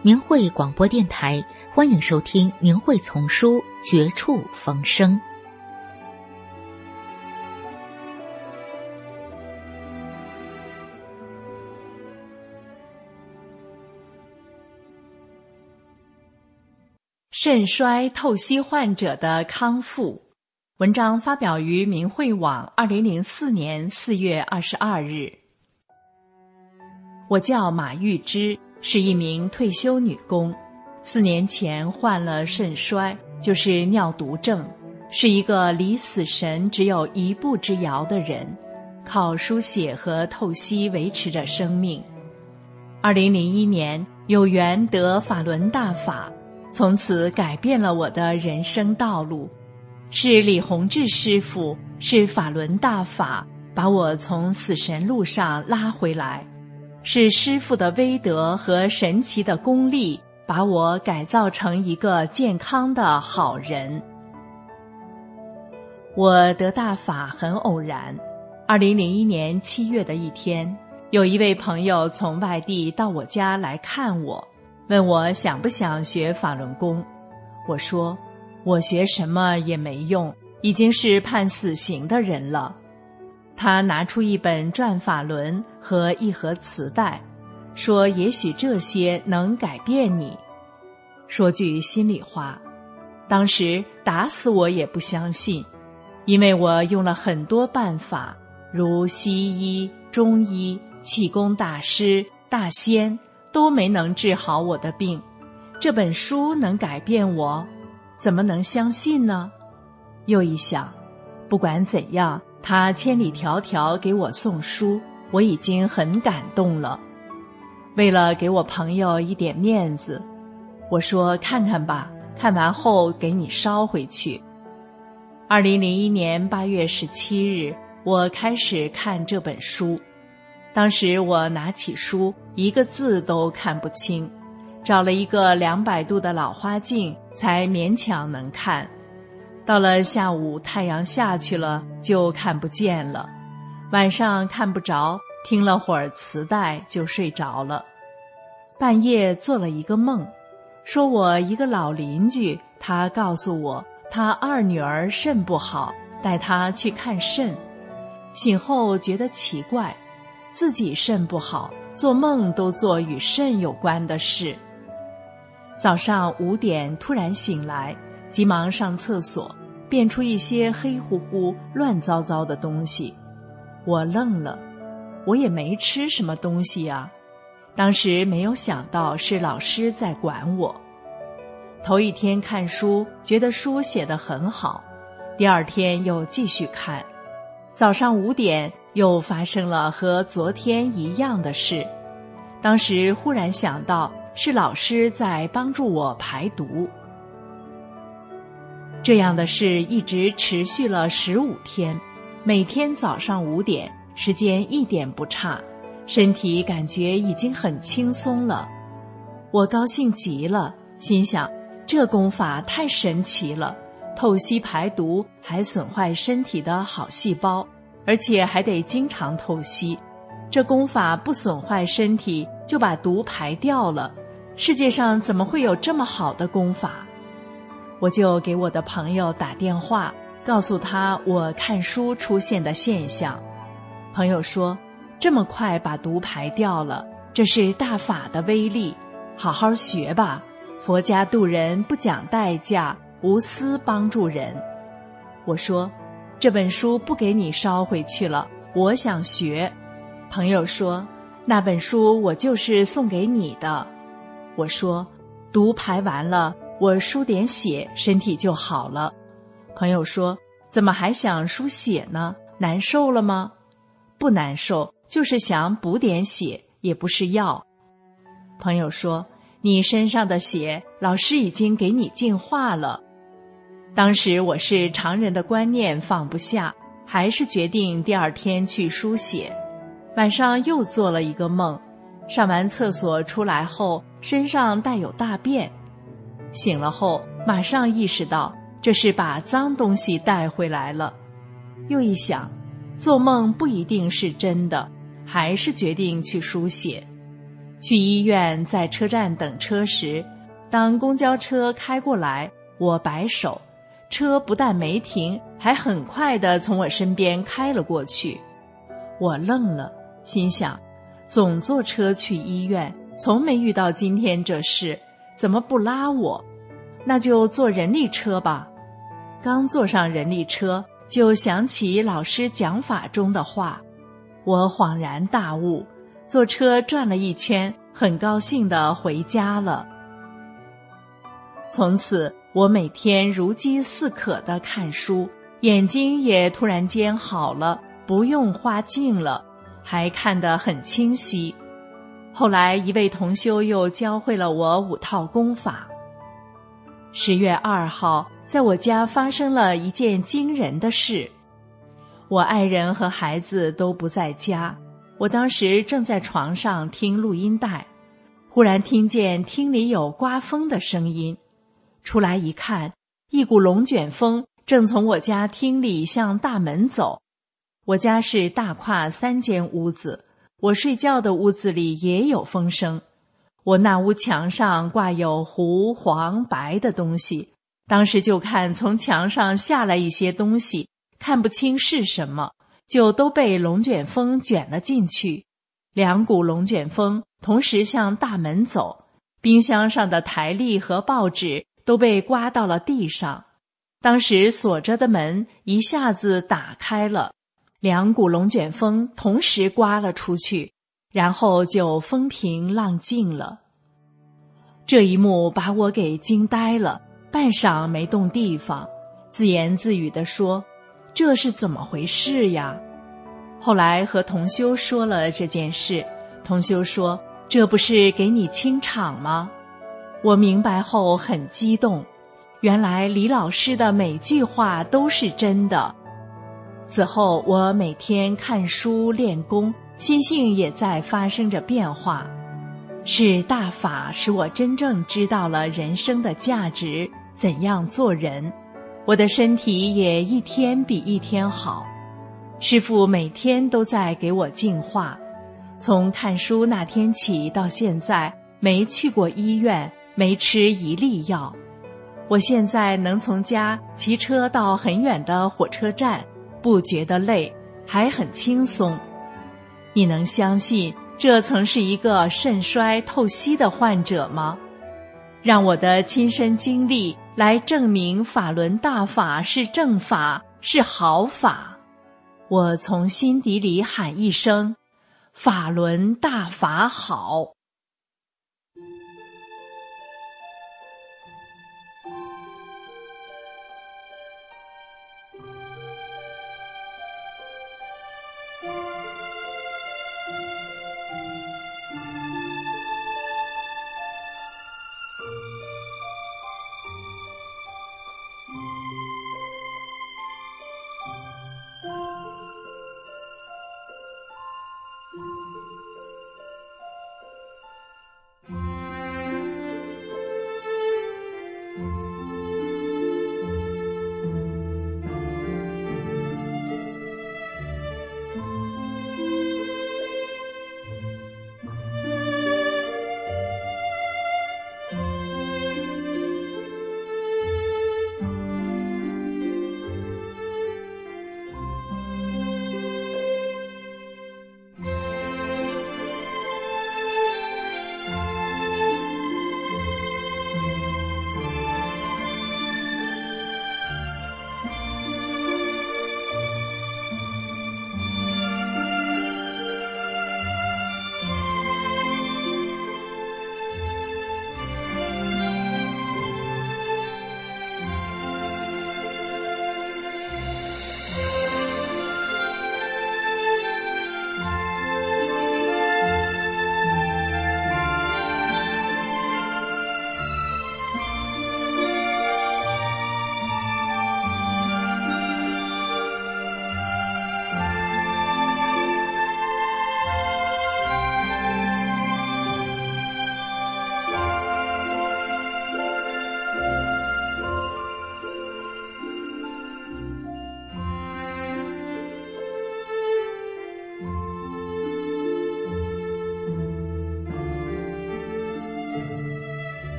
明慧广播电台，欢迎收听《明慧丛书·绝处逢生》。肾衰透析患者的康复。文章发表于明慧网，二零零四年四月二十二日。我叫马玉芝。是一名退休女工，四年前患了肾衰，就是尿毒症，是一个离死神只有一步之遥的人，靠书写和透析维持着生命。二零零一年有缘得法轮大法，从此改变了我的人生道路。是李洪志师傅，是法轮大法把我从死神路上拉回来。是师傅的威德和神奇的功力，把我改造成一个健康的好人。我得大法很偶然，二零零一年七月的一天，有一位朋友从外地到我家来看我，问我想不想学法轮功。我说，我学什么也没用，已经是判死刑的人了。他拿出一本转法轮和一盒磁带，说：“也许这些能改变你。”说句心里话，当时打死我也不相信，因为我用了很多办法，如西医、中医、气功大师、大仙，都没能治好我的病。这本书能改变我，怎么能相信呢？又一想，不管怎样。他千里迢迢给我送书，我已经很感动了。为了给我朋友一点面子，我说看看吧，看完后给你捎回去。二零零一年八月十七日，我开始看这本书。当时我拿起书，一个字都看不清，找了一个两百度的老花镜，才勉强能看。到了下午，太阳下去了，就看不见了。晚上看不着，听了会儿磁带就睡着了。半夜做了一个梦，说我一个老邻居，他告诉我他二女儿肾不好，带他去看肾。醒后觉得奇怪，自己肾不好，做梦都做与肾有关的事。早上五点突然醒来。急忙上厕所，变出一些黑乎乎、乱糟糟的东西。我愣了，我也没吃什么东西呀。当时没有想到是老师在管我。头一天看书，觉得书写得很好，第二天又继续看。早上五点又发生了和昨天一样的事。当时忽然想到是老师在帮助我排毒。这样的事一直持续了十五天，每天早上五点，时间一点不差，身体感觉已经很轻松了。我高兴极了，心想这功法太神奇了，透析排毒还损坏身体的好细胞，而且还得经常透析。这功法不损坏身体，就把毒排掉了。世界上怎么会有这么好的功法？我就给我的朋友打电话，告诉他我看书出现的现象。朋友说：“这么快把毒排掉了，这是大法的威力，好好学吧。佛家渡人不讲代价，无私帮助人。”我说：“这本书不给你捎回去了，我想学。”朋友说：“那本书我就是送给你的。”我说：“毒排完了。”我输点血，身体就好了。朋友说：“怎么还想输血呢？难受了吗？不难受，就是想补点血，也不是药。朋友说：“你身上的血，老师已经给你净化了。”当时我是常人的观念放不下，还是决定第二天去输血。晚上又做了一个梦，上完厕所出来后，身上带有大便。醒了后，马上意识到这是把脏东西带回来了。又一想，做梦不一定是真的，还是决定去输血。去医院，在车站等车时，当公交车开过来，我摆手，车不但没停，还很快的从我身边开了过去。我愣了，心想：总坐车去医院，从没遇到今天这事，怎么不拉我？那就坐人力车吧。刚坐上人力车，就想起老师讲法中的话，我恍然大悟。坐车转了一圈，很高兴的回家了。从此，我每天如饥似渴的看书，眼睛也突然间好了，不用花镜了，还看得很清晰。后来，一位同修又教会了我五套功法。十月二号，在我家发生了一件惊人的事，我爱人和孩子都不在家。我当时正在床上听录音带，忽然听见厅里有刮风的声音，出来一看，一股龙卷风正从我家厅里向大门走。我家是大跨三间屋子，我睡觉的屋子里也有风声。我那屋墙上挂有糊黄白的东西，当时就看从墙上下来一些东西，看不清是什么。就都被龙卷风卷了进去，两股龙卷风同时向大门走，冰箱上的台历和报纸都被刮到了地上。当时锁着的门一下子打开了，两股龙卷风同时刮了出去，然后就风平浪静了。这一幕把我给惊呆了，半晌没动地方，自言自语地说。这是怎么回事呀？后来和同修说了这件事，同修说：“这不是给你清场吗？”我明白后很激动，原来李老师的每句话都是真的。此后我每天看书练功，心性也在发生着变化。是大法使我真正知道了人生的价值，怎样做人。我的身体也一天比一天好，师父每天都在给我净化。从看书那天起到现在，没去过医院，没吃一粒药。我现在能从家骑车到很远的火车站，不觉得累，还很轻松。你能相信这曾是一个肾衰透析的患者吗？让我的亲身经历。来证明法轮大法是正法，是好法。我从心底里喊一声：“法轮大法好。”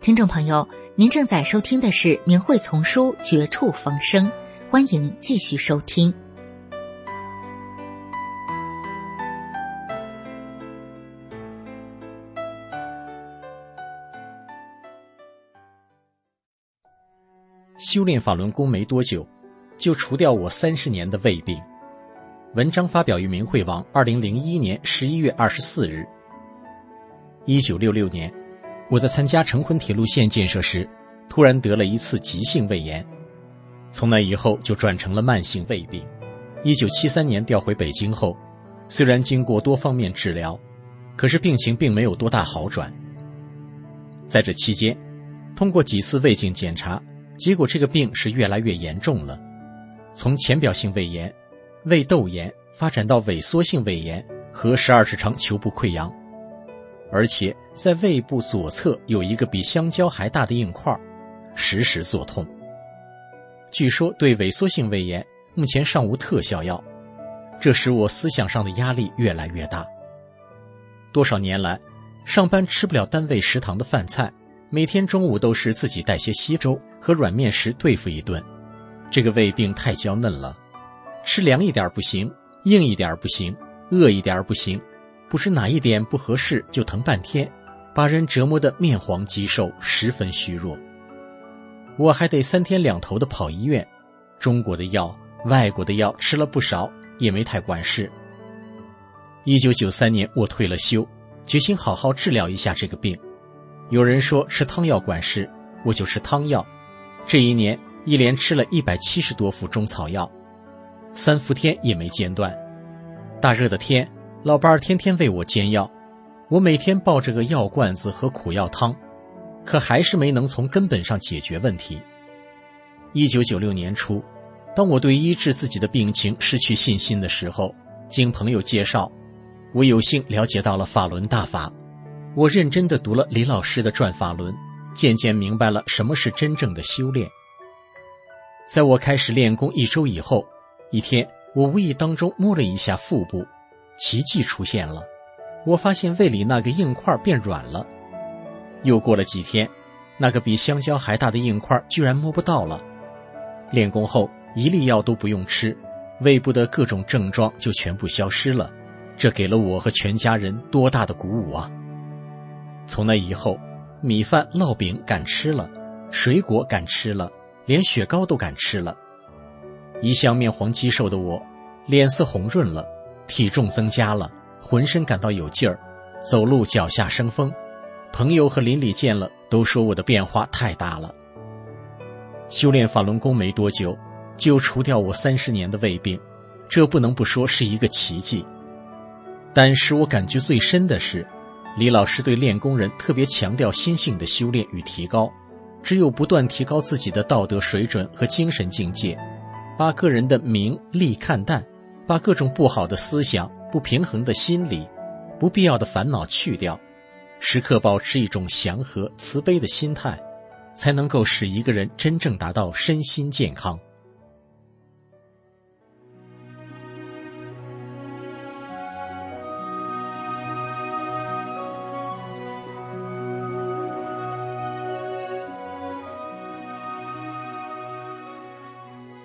听众朋友，您正在收听的是《明慧丛书》《绝处逢生》，欢迎继续收听。修炼法轮功没多久，就除掉我三十年的胃病。文章发表于明慧网，二零零一年十一月二十四日。一九六六年。我在参加成昆铁路线建设时，突然得了一次急性胃炎，从那以后就转成了慢性胃病。一九七三年调回北京后，虽然经过多方面治疗，可是病情并没有多大好转。在这期间，通过几次胃镜检查，结果这个病是越来越严重了，从浅表性胃炎、胃窦炎发展到萎缩性胃炎和十二指肠球部溃疡。而且在胃部左侧有一个比香蕉还大的硬块，时时作痛。据说对萎缩性胃炎目前尚无特效药，这使我思想上的压力越来越大。多少年来，上班吃不了单位食堂的饭菜，每天中午都是自己带些稀粥和软面食对付一顿。这个胃病太娇嫩了，吃凉一点不行，硬一点不行，饿一点不行。不知哪一点不合适就疼半天，把人折磨得面黄肌瘦，十分虚弱。我还得三天两头的跑医院，中国的药、外国的药吃了不少，也没太管事。一九九三年，我退了休，决心好好治疗一下这个病。有人说吃汤药管事，我就吃汤药。这一年一连吃了一百七十多副中草药，三伏天也没间断。大热的天。老伴儿天天为我煎药，我每天抱着个药罐子和苦药汤，可还是没能从根本上解决问题。一九九六年初，当我对医治自己的病情失去信心的时候，经朋友介绍，我有幸了解到了法轮大法。我认真的读了李老师的《转法轮》，渐渐明白了什么是真正的修炼。在我开始练功一周以后，一天我无意当中摸了一下腹部。奇迹出现了，我发现胃里那个硬块变软了。又过了几天，那个比香蕉还大的硬块居然摸不到了。练功后一粒药都不用吃，胃部的各种症状就全部消失了。这给了我和全家人多大的鼓舞啊！从那以后，米饭、烙饼敢吃了，水果敢吃了，连雪糕都敢吃了。一向面黄肌瘦的我，脸色红润了。体重增加了，浑身感到有劲儿，走路脚下生风。朋友和邻里见了都说我的变化太大了。修炼法轮功没多久，就除掉我三十年的胃病，这不能不说是一个奇迹。但使我感觉最深的是，李老师对练功人特别强调心性的修炼与提高，只有不断提高自己的道德水准和精神境界，把个人的名利看淡。把各种不好的思想、不平衡的心理、不必要的烦恼去掉，时刻保持一种祥和、慈悲的心态，才能够使一个人真正达到身心健康。